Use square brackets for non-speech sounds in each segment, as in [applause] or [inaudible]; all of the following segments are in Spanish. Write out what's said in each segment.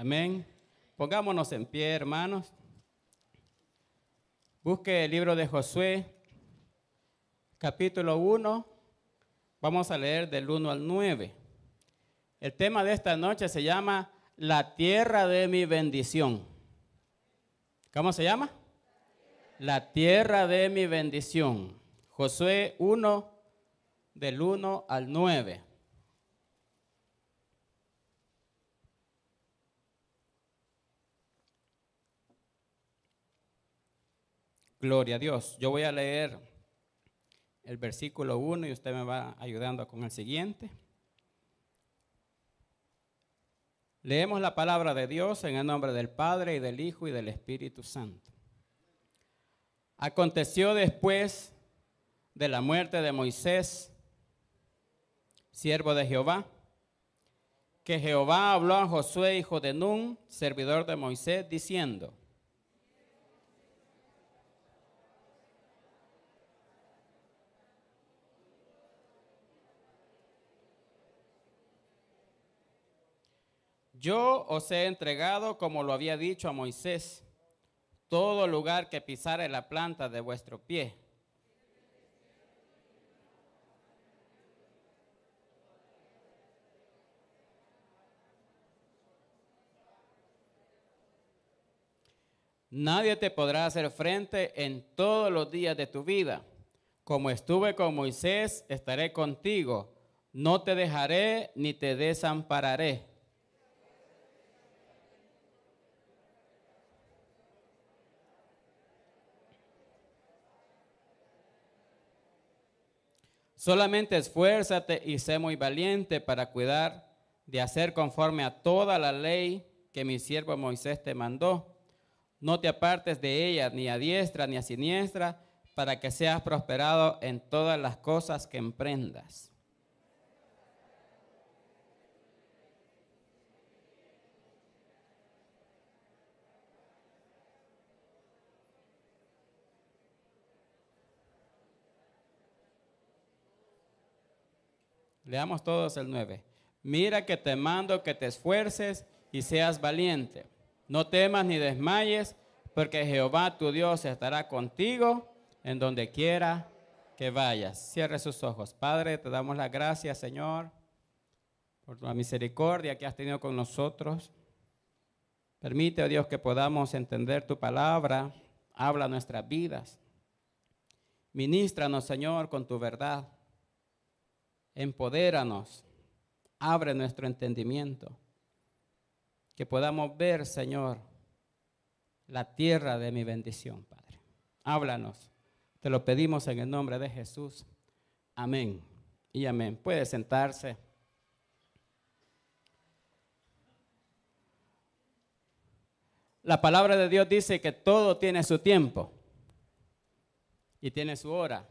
Amén. Pongámonos en pie, hermanos. Busque el libro de Josué, capítulo 1. Vamos a leer del 1 al 9. El tema de esta noche se llama La tierra de mi bendición. ¿Cómo se llama? La tierra de mi bendición. Josué 1, del 1 al 9. Gloria a Dios. Yo voy a leer el versículo 1 y usted me va ayudando con el siguiente. Leemos la palabra de Dios en el nombre del Padre y del Hijo y del Espíritu Santo. Aconteció después de la muerte de Moisés, siervo de Jehová, que Jehová habló a Josué, hijo de Nun, servidor de Moisés, diciendo, Yo os he entregado, como lo había dicho a Moisés, todo lugar que pisare la planta de vuestro pie. Nadie te podrá hacer frente en todos los días de tu vida. Como estuve con Moisés, estaré contigo. No te dejaré ni te desampararé. Solamente esfuérzate y sé muy valiente para cuidar de hacer conforme a toda la ley que mi siervo Moisés te mandó. No te apartes de ella ni a diestra ni a siniestra, para que seas prosperado en todas las cosas que emprendas. Leamos todos el 9. Mira que te mando que te esfuerces y seas valiente. No temas ni desmayes, porque Jehová tu Dios estará contigo en donde quiera que vayas. Cierre sus ojos. Padre, te damos las gracias, Señor, por la misericordia que has tenido con nosotros. Permite, oh Dios, que podamos entender tu palabra. Habla nuestras vidas. Ministranos, Señor, con tu verdad empodéranos, abre nuestro entendimiento, que podamos ver, Señor, la tierra de mi bendición, Padre. Háblanos, te lo pedimos en el nombre de Jesús. Amén y amén. Puede sentarse. La palabra de Dios dice que todo tiene su tiempo y tiene su hora.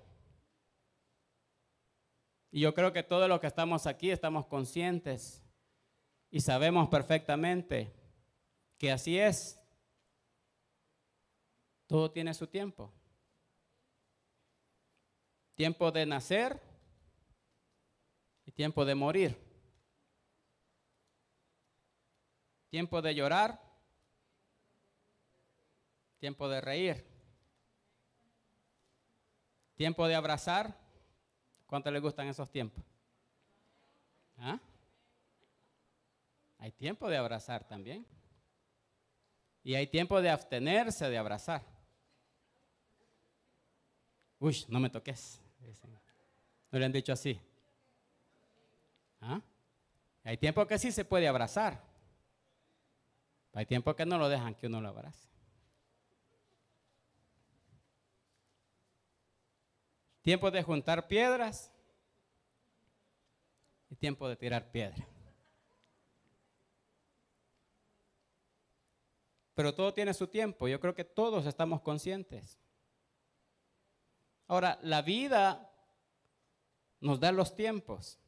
Y yo creo que todos los que estamos aquí estamos conscientes y sabemos perfectamente que así es. Todo tiene su tiempo. Tiempo de nacer y tiempo de morir. Tiempo de llorar, tiempo de reír. Tiempo de abrazar ¿Cuánto les gustan esos tiempos? ¿Ah? Hay tiempo de abrazar también. Y hay tiempo de abstenerse de abrazar. Uy, no me toques. No le han dicho así. ¿Ah? Hay tiempo que sí se puede abrazar. Hay tiempo que no lo dejan que uno lo abrace. Tiempo de juntar piedras y tiempo de tirar piedra. Pero todo tiene su tiempo. Yo creo que todos estamos conscientes. Ahora, la vida nos da los tiempos.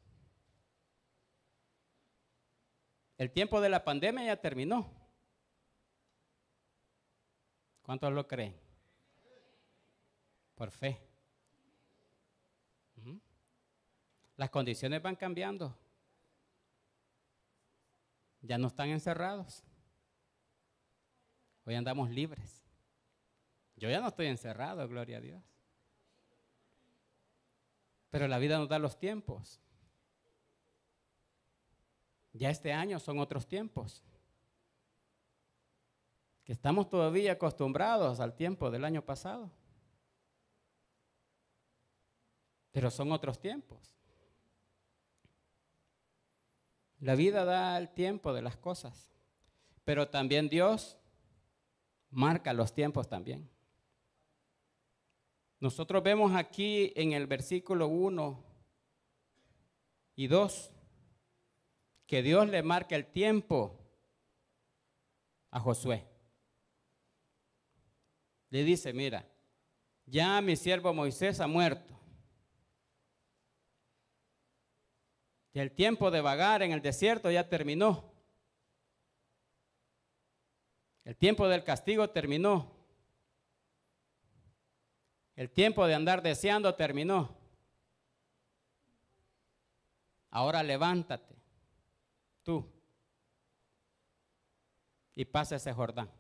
El tiempo de la pandemia ya terminó. ¿Cuántos lo creen? Por fe. Las condiciones van cambiando. Ya no están encerrados. Hoy andamos libres. Yo ya no estoy encerrado, gloria a Dios. Pero la vida nos da los tiempos. Ya este año son otros tiempos. Que estamos todavía acostumbrados al tiempo del año pasado. Pero son otros tiempos. La vida da el tiempo de las cosas, pero también Dios marca los tiempos también. Nosotros vemos aquí en el versículo 1 y 2 que Dios le marca el tiempo a Josué. Le dice, mira, ya mi siervo Moisés ha muerto. Y el tiempo de vagar en el desierto ya terminó. El tiempo del castigo terminó. El tiempo de andar deseando terminó. Ahora levántate, tú, y pasa ese Jordán.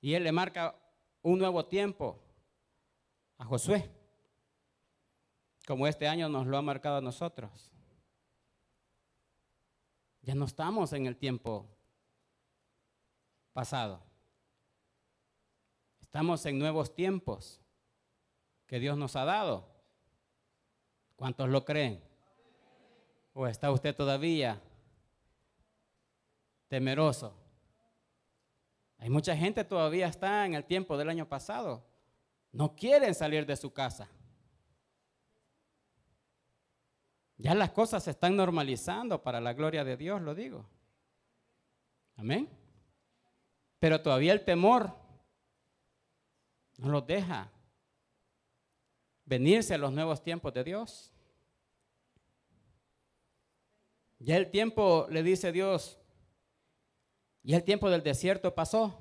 Y él le marca un nuevo tiempo a Josué, como este año nos lo ha marcado a nosotros. Ya no estamos en el tiempo pasado. Estamos en nuevos tiempos que Dios nos ha dado. ¿Cuántos lo creen? ¿O está usted todavía temeroso? Hay mucha gente todavía está en el tiempo del año pasado. No quieren salir de su casa. Ya las cosas se están normalizando para la gloria de Dios, lo digo. Amén. Pero todavía el temor no los deja venirse a los nuevos tiempos de Dios. Ya el tiempo, le dice Dios, y el tiempo del desierto pasó.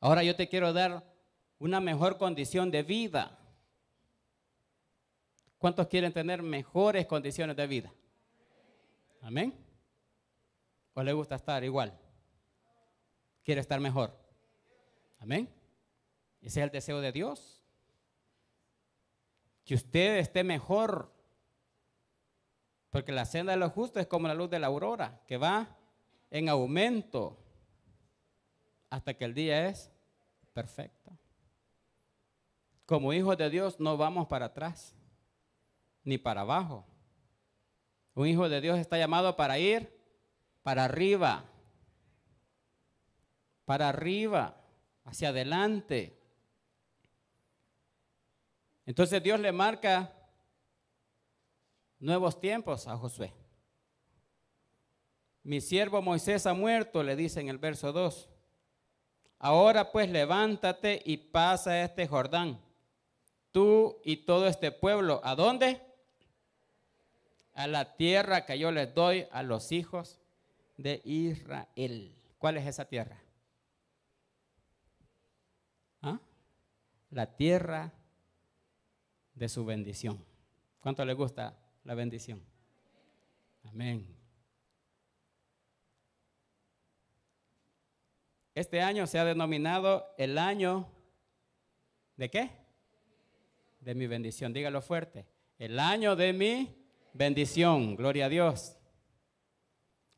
Ahora yo te quiero dar una mejor condición de vida. ¿Cuántos quieren tener mejores condiciones de vida? Amén. ¿O le gusta estar igual? ¿Quiere estar mejor? Amén. Ese es el deseo de Dios. Que usted esté mejor. Porque la senda de los justos es como la luz de la aurora, que va en aumento hasta que el día es perfecto. Como hijos de Dios no vamos para atrás ni para abajo. Un hijo de Dios está llamado para ir para arriba, para arriba, hacia adelante. Entonces Dios le marca nuevos tiempos a Josué. Mi siervo Moisés ha muerto, le dice en el verso 2. Ahora pues levántate y pasa este Jordán, tú y todo este pueblo. ¿A dónde? A la tierra que yo les doy a los hijos de Israel. ¿Cuál es esa tierra? ¿Ah? La tierra de su bendición. ¿Cuánto le gusta la bendición? Amén. Este año se ha denominado el año de qué? De mi bendición. Dígalo fuerte. El año de mi bendición. Gloria a Dios.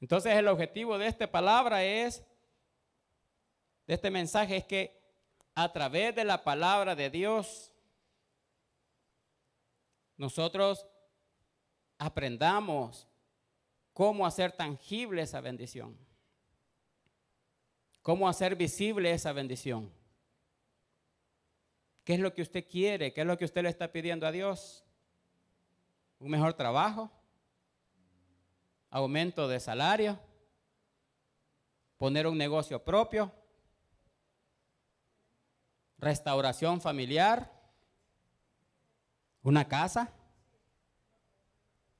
Entonces el objetivo de esta palabra es, de este mensaje es que a través de la palabra de Dios, nosotros aprendamos cómo hacer tangible esa bendición, cómo hacer visible esa bendición. ¿Qué es lo que usted quiere? ¿Qué es lo que usted le está pidiendo a Dios? ¿Un mejor trabajo? ¿Aumento de salario? ¿Poner un negocio propio? ¿Restauración familiar? una casa,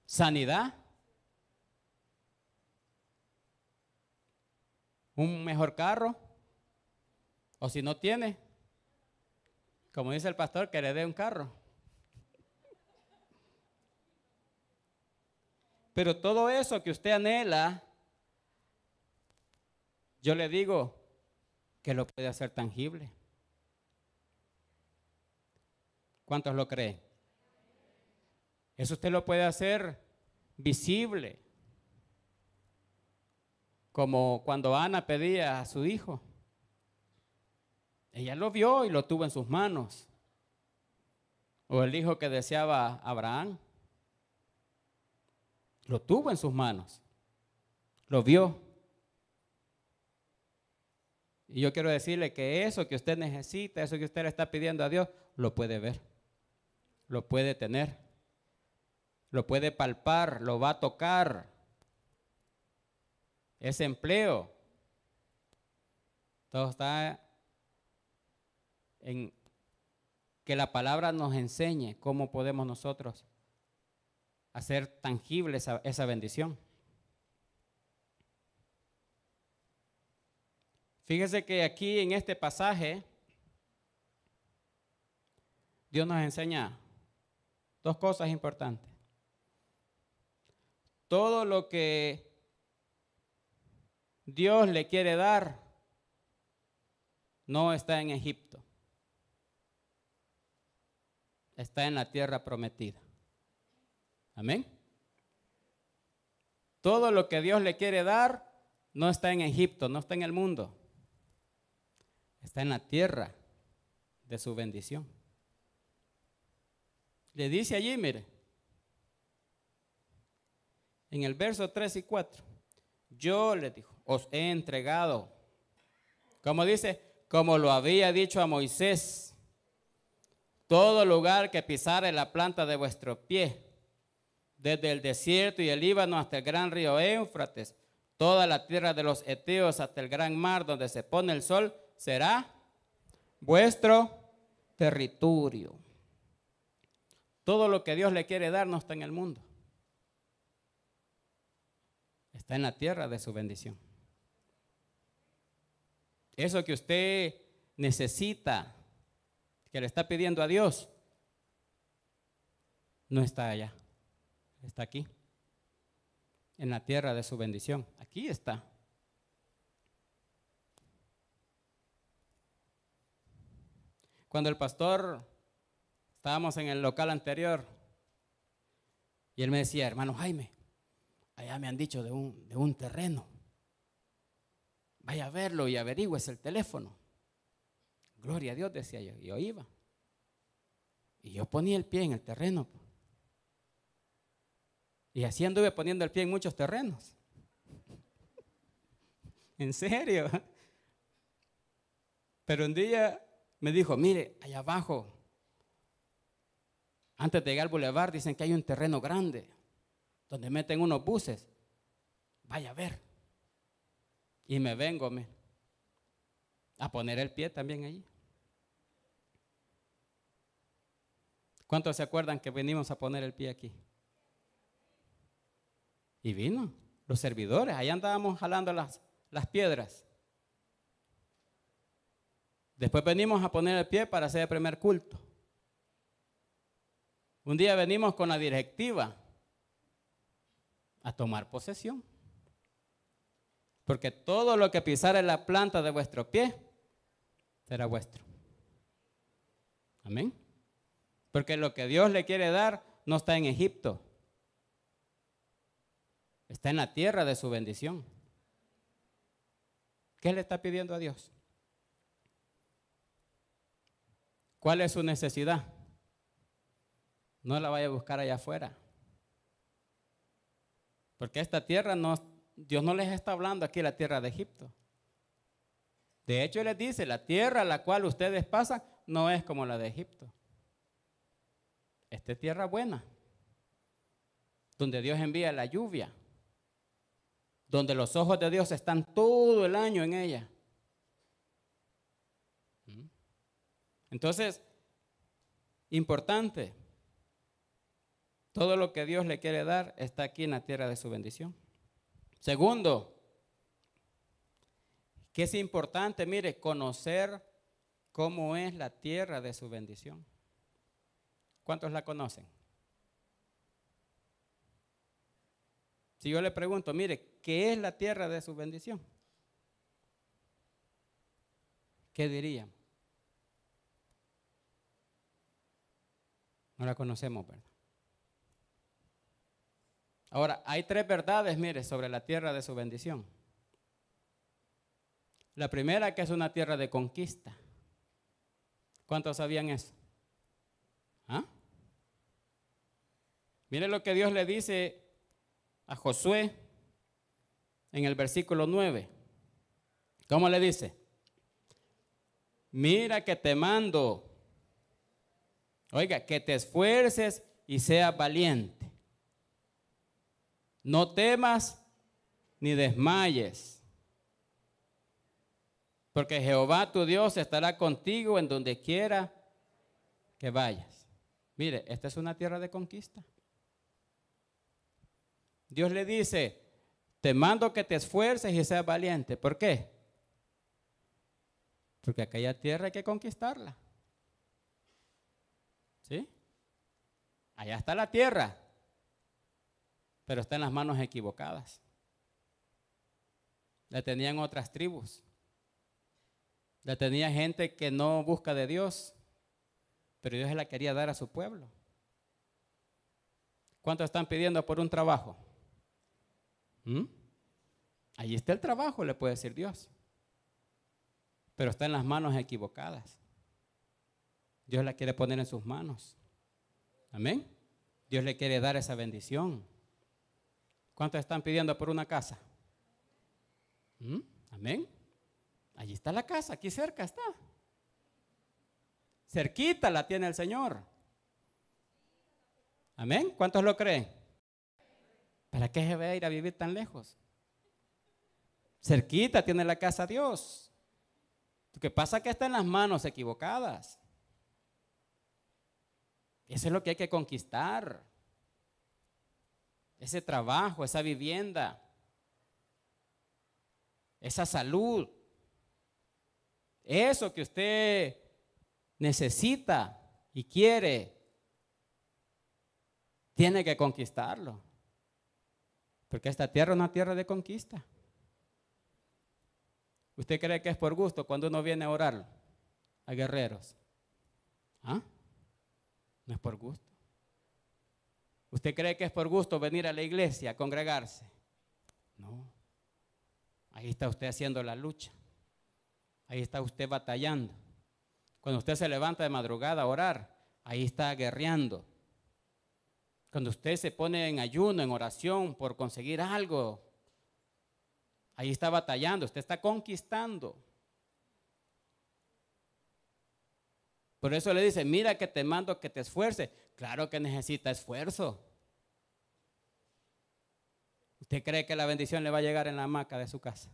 sanidad, un mejor carro, o si no tiene, como dice el pastor, que le dé un carro. Pero todo eso que usted anhela, yo le digo que lo puede hacer tangible. ¿Cuántos lo creen? Eso usted lo puede hacer visible. Como cuando Ana pedía a su hijo. Ella lo vio y lo tuvo en sus manos. O el hijo que deseaba Abraham. Lo tuvo en sus manos. Lo vio. Y yo quiero decirle que eso que usted necesita, eso que usted le está pidiendo a Dios, lo puede ver. Lo puede tener. Lo puede palpar, lo va a tocar. Ese empleo. Todo está en que la palabra nos enseñe cómo podemos nosotros hacer tangible esa, esa bendición. Fíjese que aquí en este pasaje Dios nos enseña dos cosas importantes. Todo lo que Dios le quiere dar no está en Egipto. Está en la tierra prometida. Amén. Todo lo que Dios le quiere dar no está en Egipto, no está en el mundo está en la tierra de su bendición. Le dice allí, mire, en el verso 3 y 4, yo le dijo, os he entregado, como dice, como lo había dicho a Moisés, todo lugar que pisare la planta de vuestro pie, desde el desierto y el Líbano hasta el gran río Éufrates, toda la tierra de los Eteos hasta el gran mar donde se pone el sol, será vuestro territorio. Todo lo que Dios le quiere dar no está en el mundo. Está en la tierra de su bendición. Eso que usted necesita, que le está pidiendo a Dios, no está allá. Está aquí. En la tierra de su bendición. Aquí está. Cuando el pastor, estábamos en el local anterior, y él me decía, hermano Jaime, allá me han dicho de un, de un terreno. Vaya a verlo y averigües el teléfono. Gloria a Dios, decía yo. Y yo iba. Y yo ponía el pie en el terreno. Y así anduve poniendo el pie en muchos terrenos. [laughs] en serio. Pero un día me dijo, mire, allá abajo, antes de llegar al bulevar, dicen que hay un terreno grande donde meten unos buses. Vaya a ver. Y me vengo a poner el pie también allí. ¿Cuántos se acuerdan que venimos a poner el pie aquí? Y vino, los servidores, allá andábamos jalando las, las piedras. Después venimos a poner el pie para hacer el primer culto. Un día venimos con la directiva a tomar posesión. Porque todo lo que pisare la planta de vuestro pie será vuestro. Amén. Porque lo que Dios le quiere dar no está en Egipto. Está en la tierra de su bendición. ¿Qué le está pidiendo a Dios? ¿Cuál es su necesidad? No la vaya a buscar allá afuera. Porque esta tierra no, Dios no les está hablando aquí la tierra de Egipto. De hecho, les dice, la tierra a la cual ustedes pasan no es como la de Egipto. Esta es tierra buena, donde Dios envía la lluvia, donde los ojos de Dios están todo el año en ella. Entonces, importante, todo lo que Dios le quiere dar está aquí en la tierra de su bendición. Segundo, que es importante, mire, conocer cómo es la tierra de su bendición. ¿Cuántos la conocen? Si yo le pregunto, mire, ¿qué es la tierra de su bendición? ¿qué diríamos? No la conocemos, ¿verdad? Ahora, hay tres verdades, mire, sobre la tierra de su bendición. La primera que es una tierra de conquista. ¿Cuántos sabían eso? ¿Ah? Mire lo que Dios le dice a Josué en el versículo 9. ¿Cómo le dice? Mira que te mando. Oiga, que te esfuerces y seas valiente. No temas ni desmayes. Porque Jehová tu Dios estará contigo en donde quiera que vayas. Mire, esta es una tierra de conquista. Dios le dice, te mando que te esfuerces y seas valiente. ¿Por qué? Porque aquella tierra hay que conquistarla. ¿Sí? Allá está la tierra, pero está en las manos equivocadas. La tenían otras tribus. La tenía gente que no busca de Dios, pero Dios la quería dar a su pueblo. ¿Cuánto están pidiendo por un trabajo? ¿Mm? Allí está el trabajo, le puede decir Dios. Pero está en las manos equivocadas. Dios la quiere poner en sus manos. Amén. Dios le quiere dar esa bendición. ¿Cuántos están pidiendo por una casa? ¿Mm? Amén. Allí está la casa, aquí cerca está. Cerquita la tiene el Señor. Amén. ¿Cuántos lo creen? ¿Para qué se va a ir a vivir tan lejos? Cerquita tiene la casa Dios. Lo que pasa es que está en las manos equivocadas. Eso es lo que hay que conquistar. Ese trabajo, esa vivienda, esa salud. Eso que usted necesita y quiere, tiene que conquistarlo. Porque esta tierra es una tierra de conquista. ¿Usted cree que es por gusto cuando uno viene a orar a guerreros? ¿Ah? No es por gusto. ¿Usted cree que es por gusto venir a la iglesia a congregarse? No. Ahí está usted haciendo la lucha. Ahí está usted batallando. Cuando usted se levanta de madrugada a orar, ahí está guerreando. Cuando usted se pone en ayuno, en oración por conseguir algo, ahí está batallando, usted está conquistando. Por eso le dice, mira que te mando que te esfuerce. Claro que necesita esfuerzo. ¿Usted cree que la bendición le va a llegar en la hamaca de su casa?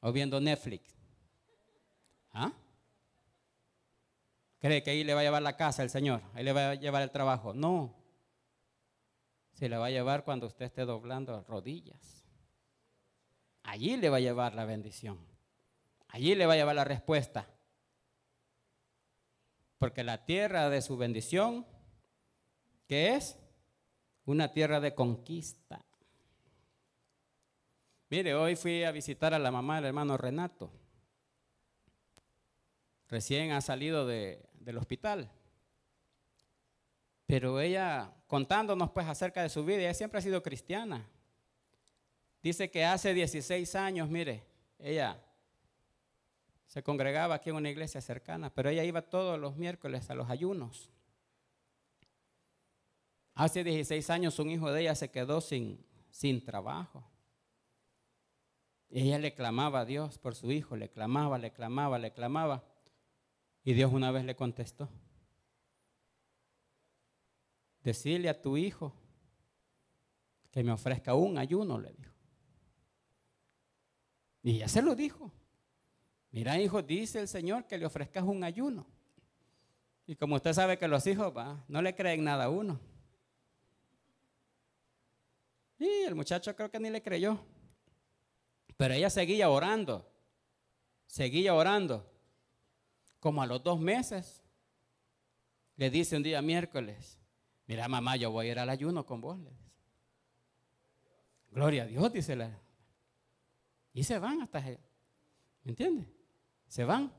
O viendo Netflix. ¿Ah? ¿Cree que ahí le va a llevar la casa el Señor? Ahí le va a llevar el trabajo. No. Se le va a llevar cuando usted esté doblando rodillas. Allí le va a llevar la bendición. Allí le va a llevar la respuesta. Porque la tierra de su bendición, ¿qué es? Una tierra de conquista. Mire, hoy fui a visitar a la mamá del hermano Renato. Recién ha salido del hospital. Pero ella, contándonos pues acerca de su vida, ella siempre ha sido cristiana. Dice que hace 16 años, mire, ella se congregaba aquí en una iglesia cercana, pero ella iba todos los miércoles a los ayunos. Hace 16 años un hijo de ella se quedó sin, sin trabajo. ella le clamaba a Dios por su hijo, le clamaba, le clamaba, le clamaba. Y Dios una vez le contestó, decirle a tu hijo que me ofrezca un ayuno, le dijo. Y ya se lo dijo. Mira, hijo, dice el Señor que le ofrezcas un ayuno. Y como usted sabe que los hijos va, no le creen nada a uno. Y el muchacho creo que ni le creyó. Pero ella seguía orando. Seguía orando. Como a los dos meses, le dice un día miércoles, mira mamá, yo voy a ir al ayuno con vos. Gloria a Dios, dice la. Y se van hasta... ¿Me entiende? Se van.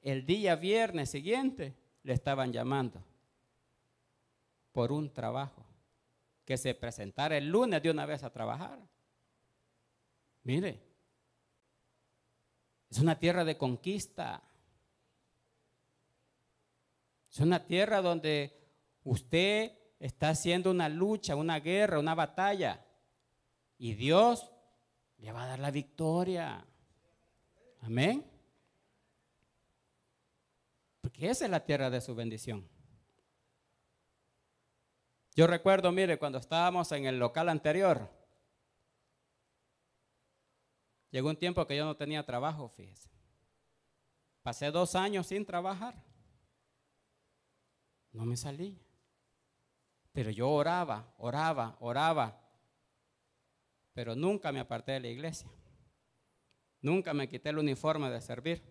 El día viernes siguiente le estaban llamando por un trabajo. Que se presentara el lunes de una vez a trabajar. Mire, es una tierra de conquista. Es una tierra donde usted está haciendo una lucha, una guerra, una batalla. Y Dios le va a dar la victoria. Amén. Porque esa es la tierra de su bendición. Yo recuerdo, mire, cuando estábamos en el local anterior, llegó un tiempo que yo no tenía trabajo, fíjese. Pasé dos años sin trabajar. No me salí. Pero yo oraba, oraba, oraba. Pero nunca me aparté de la iglesia. Nunca me quité el uniforme de servir.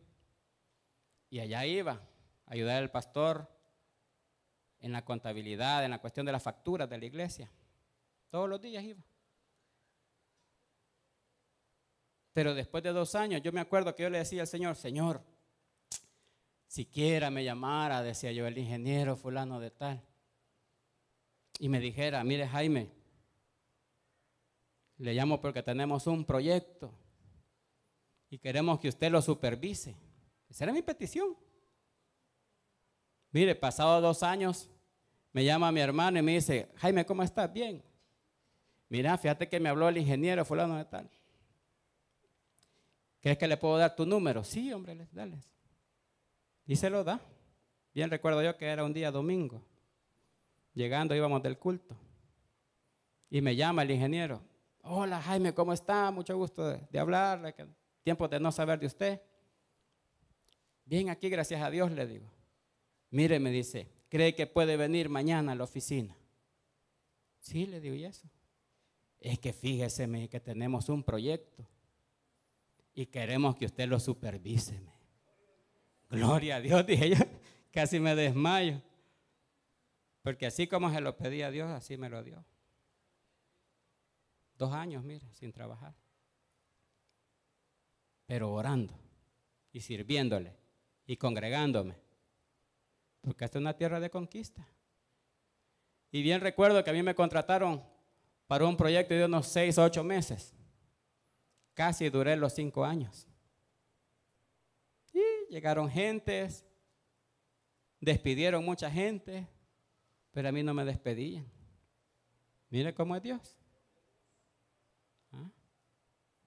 Y allá iba a ayudar al pastor en la contabilidad, en la cuestión de las facturas de la iglesia. Todos los días iba. Pero después de dos años, yo me acuerdo que yo le decía al Señor, Señor, siquiera me llamara, decía yo, el ingeniero fulano de tal, y me dijera, mire Jaime, le llamo porque tenemos un proyecto y queremos que usted lo supervise. Esa era mi petición. Mire, pasado dos años, me llama mi hermano y me dice, Jaime, ¿cómo estás? Bien. Mira, fíjate que me habló el ingeniero fulano de tal. ¿Crees que le puedo dar tu número? Sí, hombre, dale. Y se lo da. Bien recuerdo yo que era un día domingo. Llegando íbamos del culto. Y me llama el ingeniero. Hola Jaime, ¿cómo está? Mucho gusto de, de hablarle. Tiempo de no saber de usted. Bien aquí, gracias a Dios, le digo. Mire, me dice, cree que puede venir mañana a la oficina. Sí, le digo, ¿y eso? Es que fíjese que tenemos un proyecto y queremos que usted lo supervise. Gloria a Dios, [laughs] dije yo, casi me desmayo. Porque así como se lo pedí a Dios, así me lo dio. Dos años, mire, sin trabajar. Pero orando y sirviéndole y congregándome porque esta es una tierra de conquista. Y bien recuerdo que a mí me contrataron para un proyecto de unos seis o ocho meses. Casi duré los cinco años. Y llegaron gentes, despidieron mucha gente, pero a mí no me despedían. Mire cómo es Dios. ¿Ah?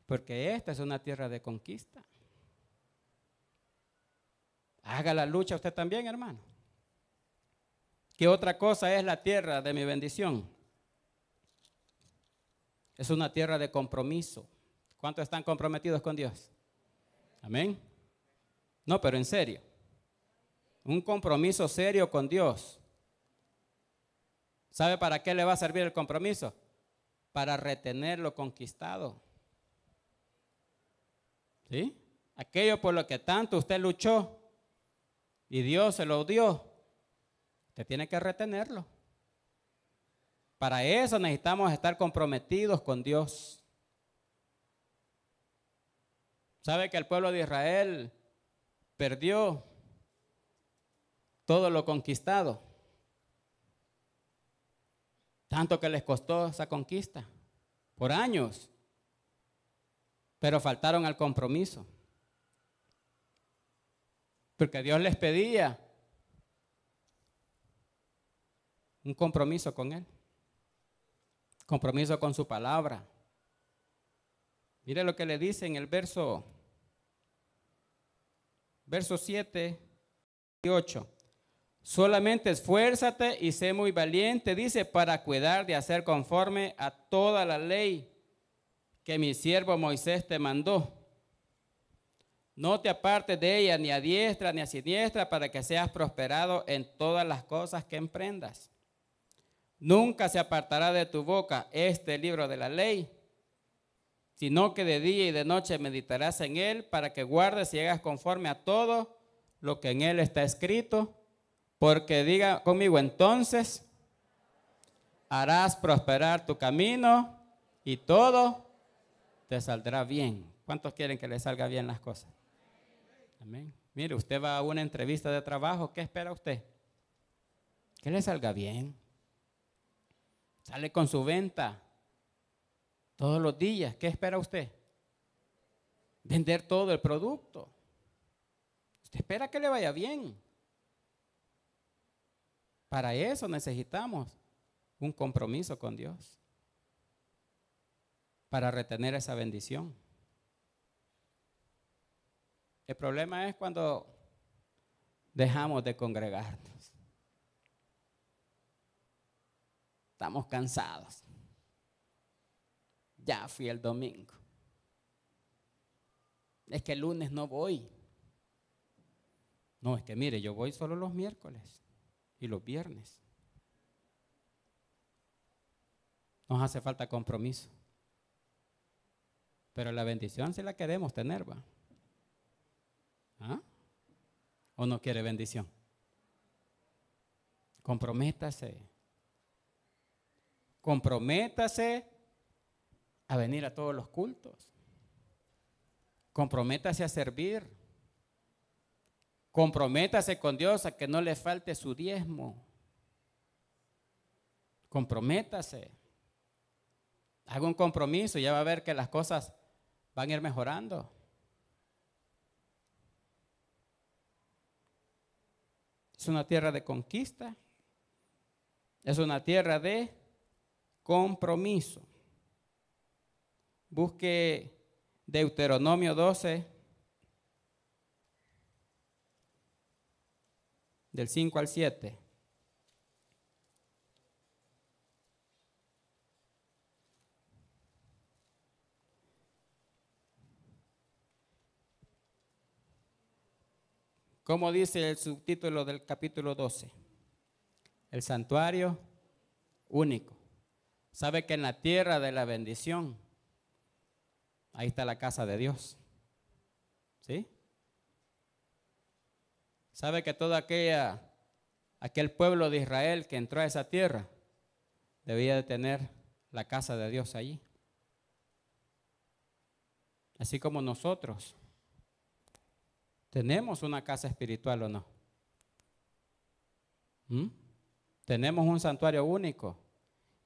Porque esta es una tierra de conquista. Haga la lucha usted también, hermano. ¿Qué otra cosa es la tierra de mi bendición? Es una tierra de compromiso. ¿Cuántos están comprometidos con Dios? Amén. No, pero en serio. Un compromiso serio con Dios. ¿Sabe para qué le va a servir el compromiso? Para retener lo conquistado. ¿Sí? Aquello por lo que tanto usted luchó y Dios se lo dio, Usted tiene que retenerlo. Para eso necesitamos estar comprometidos con Dios. ¿Sabe que el pueblo de Israel perdió todo lo conquistado? Tanto que les costó esa conquista, por años, pero faltaron al compromiso. Porque Dios les pedía un compromiso con Él, compromiso con su palabra. Mire lo que le dice en el verso, verso 7 y 8. Solamente esfuérzate y sé muy valiente, dice, para cuidar de hacer conforme a toda la ley que mi siervo Moisés te mandó. No te apartes de ella ni a diestra ni a siniestra para que seas prosperado en todas las cosas que emprendas. Nunca se apartará de tu boca este libro de la ley, sino que de día y de noche meditarás en él para que guardes y hagas conforme a todo lo que en él está escrito, porque diga conmigo entonces, harás prosperar tu camino y todo te saldrá bien. ¿Cuántos quieren que le salga bien las cosas? Amén. Mire, usted va a una entrevista de trabajo, ¿qué espera usted? Que le salga bien. Sale con su venta todos los días, ¿qué espera usted? Vender todo el producto. Usted espera que le vaya bien. Para eso necesitamos un compromiso con Dios. Para retener esa bendición. El problema es cuando dejamos de congregarnos. Estamos cansados. Ya fui el domingo. Es que el lunes no voy. No, es que mire, yo voy solo los miércoles y los viernes. Nos hace falta compromiso. Pero la bendición si la queremos tener, va. ¿Ah? ¿O no quiere bendición? Comprométase. Comprométase a venir a todos los cultos. Comprométase a servir. Comprométase con Dios a que no le falte su diezmo. Comprométase. Haga un compromiso y ya va a ver que las cosas van a ir mejorando. Es una tierra de conquista. Es una tierra de compromiso. Busque Deuteronomio 12, del 5 al 7. ¿Cómo dice el subtítulo del capítulo 12? El santuario único. Sabe que en la tierra de la bendición, ahí está la casa de Dios. ¿Sí? Sabe que todo aquella, aquel pueblo de Israel que entró a esa tierra debía de tener la casa de Dios allí. Así como nosotros ¿Tenemos una casa espiritual o no? ¿Mm? Tenemos un santuario único.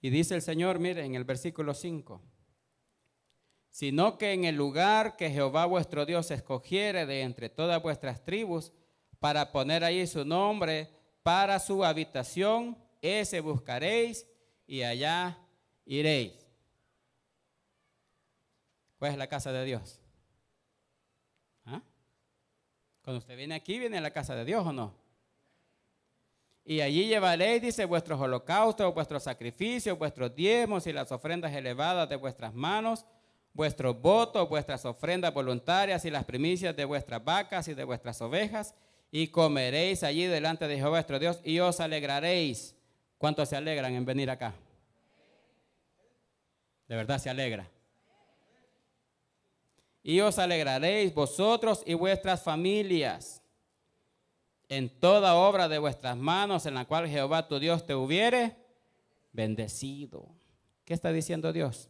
Y dice el Señor, mire, en el versículo 5, sino que en el lugar que Jehová vuestro Dios escogiere de entre todas vuestras tribus, para poner ahí su nombre, para su habitación, ese buscaréis y allá iréis. ¿Cuál es la casa de Dios? Cuando usted viene aquí, viene a la casa de Dios o no. Y allí llevaréis, dice, vuestros holocaustos, vuestros sacrificios, vuestros diezmos y las ofrendas elevadas de vuestras manos, vuestros votos, vuestras ofrendas voluntarias y las primicias de vuestras vacas y de vuestras ovejas, y comeréis allí delante de Jehová vuestro Dios y os alegraréis. ¿Cuántos se alegran en venir acá? De verdad se alegra y os alegraréis vosotros y vuestras familias en toda obra de vuestras manos en la cual Jehová tu Dios te hubiere bendecido. ¿Qué está diciendo Dios?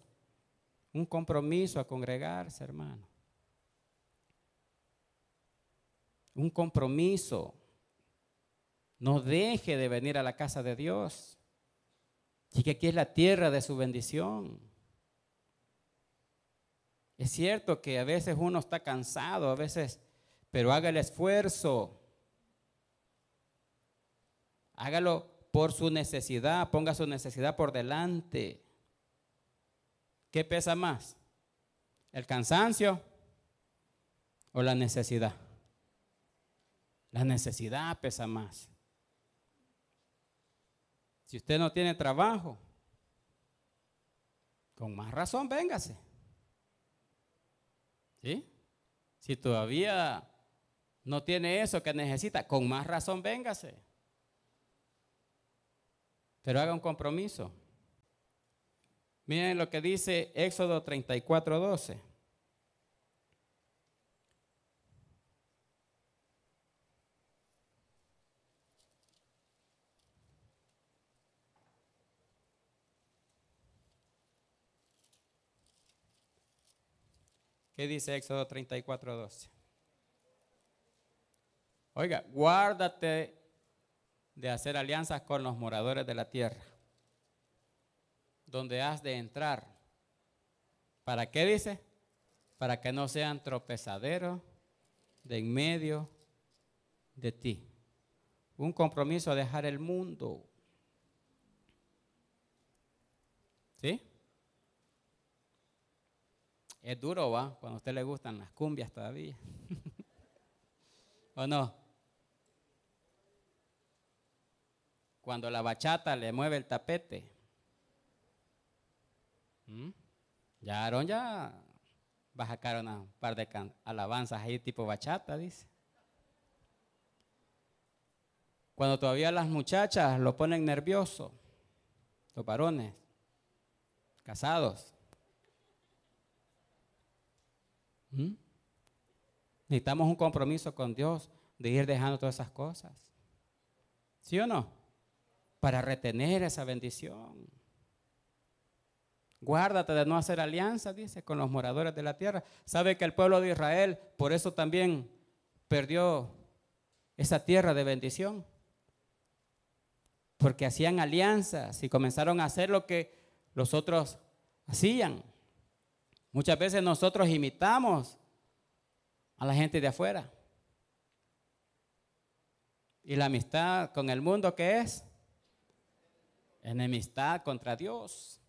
Un compromiso a congregarse, hermano. Un compromiso. No deje de venir a la casa de Dios. Y que aquí es la tierra de su bendición. Es cierto que a veces uno está cansado, a veces, pero haga el esfuerzo. Hágalo por su necesidad, ponga su necesidad por delante. ¿Qué pesa más? ¿El cansancio o la necesidad? La necesidad pesa más. Si usted no tiene trabajo, con más razón véngase. ¿Sí? Si todavía no tiene eso que necesita, con más razón véngase. Pero haga un compromiso. Miren lo que dice Éxodo 34, 12. ¿Qué dice Éxodo 34, 12? Oiga, guárdate de hacer alianzas con los moradores de la tierra, donde has de entrar. ¿Para qué dice? Para que no sean tropezaderos de en medio de ti. Un compromiso a dejar el mundo. ¿Sí? Es duro, ¿va? Cuando a usted le gustan las cumbias todavía. [laughs] ¿O no? Cuando la bachata le mueve el tapete. ¿Mm? Ya Aaron ya va a sacar una par de alabanzas ahí tipo bachata, dice. Cuando todavía las muchachas lo ponen nervioso, los varones, casados. ¿Mm? Necesitamos un compromiso con Dios de ir dejando todas esas cosas. ¿Sí o no? Para retener esa bendición. Guárdate de no hacer alianza, dice, con los moradores de la tierra. Sabe que el pueblo de Israel por eso también perdió esa tierra de bendición. Porque hacían alianzas y comenzaron a hacer lo que los otros hacían. Muchas veces nosotros imitamos a la gente de afuera. Y la amistad con el mundo, ¿qué es? Enemistad contra Dios.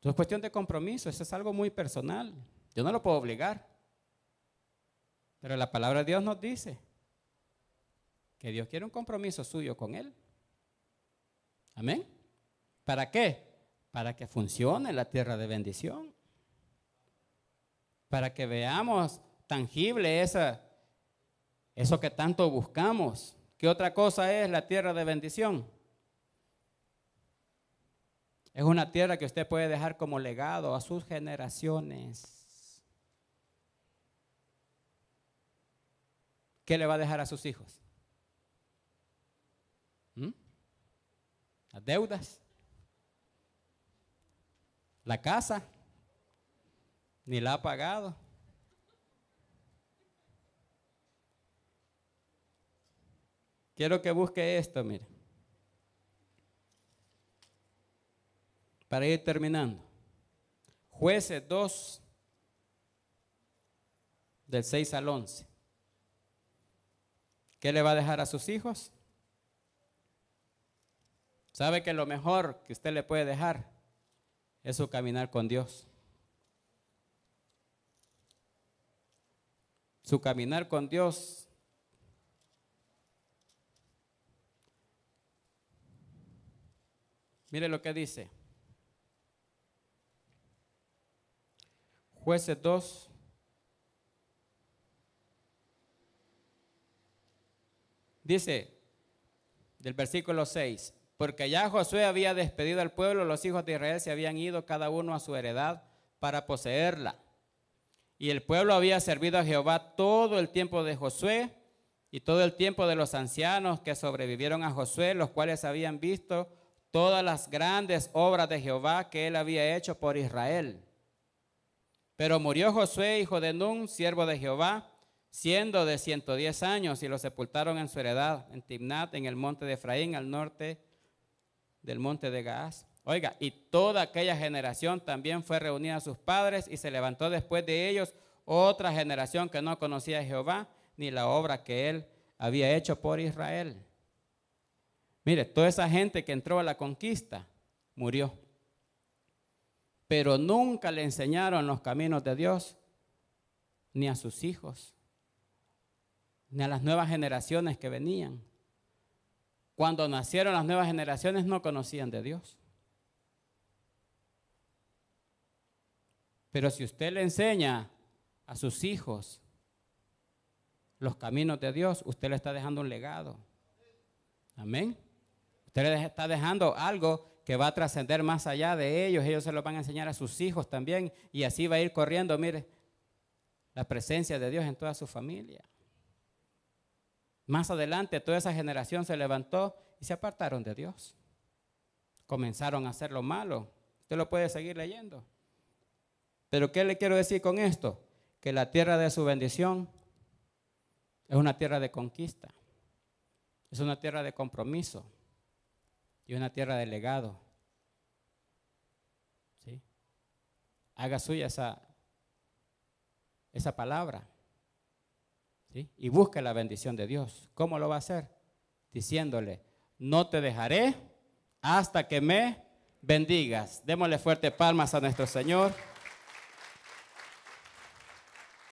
Entonces es cuestión de compromiso, eso es algo muy personal. Yo no lo puedo obligar. Pero la palabra de Dios nos dice que Dios quiere un compromiso suyo con Él. Amén. ¿Para qué? Para que funcione la tierra de bendición. Para que veamos tangible esa, eso que tanto buscamos. ¿Qué otra cosa es la tierra de bendición? Es una tierra que usted puede dejar como legado a sus generaciones. ¿Qué le va a dejar a sus hijos? ¿Mm? Las deudas. La casa. Ni la ha pagado. Quiero que busque esto, mire. Para ir terminando. Jueces 2, del 6 al 11. ¿Qué le va a dejar a sus hijos? ¿Sabe que lo mejor que usted le puede dejar es su caminar con Dios? Su caminar con Dios Mire lo que dice. Jueces 2. Dice del versículo 6, porque ya Josué había despedido al pueblo, los hijos de Israel se habían ido cada uno a su heredad para poseerla. Y el pueblo había servido a Jehová todo el tiempo de Josué y todo el tiempo de los ancianos que sobrevivieron a Josué, los cuales habían visto todas las grandes obras de Jehová que él había hecho por Israel. Pero murió Josué, hijo de Nun, siervo de Jehová, siendo de 110 años, y lo sepultaron en su heredad, en Timnat, en el monte de Efraín, al norte del monte de Gaaz. Oiga, y toda aquella generación también fue reunida a sus padres, y se levantó después de ellos otra generación que no conocía a Jehová, ni la obra que él había hecho por Israel. Mire, toda esa gente que entró a la conquista murió pero nunca le enseñaron los caminos de Dios, ni a sus hijos, ni a las nuevas generaciones que venían. Cuando nacieron las nuevas generaciones no conocían de Dios. Pero si usted le enseña a sus hijos los caminos de Dios, usted le está dejando un legado. Amén. Usted le está dejando algo que va a trascender más allá de ellos, ellos se lo van a enseñar a sus hijos también y así va a ir corriendo, mire, la presencia de Dios en toda su familia. Más adelante toda esa generación se levantó y se apartaron de Dios. Comenzaron a hacer lo malo. Usted lo puede seguir leyendo. Pero ¿qué le quiero decir con esto? Que la tierra de su bendición es una tierra de conquista, es una tierra de compromiso y una tierra de legado. ¿Sí? Haga suya esa, esa palabra. ¿sí? Y busque la bendición de Dios. ¿Cómo lo va a hacer? Diciéndole, no te dejaré hasta que me bendigas. Démosle fuerte palmas a nuestro Señor.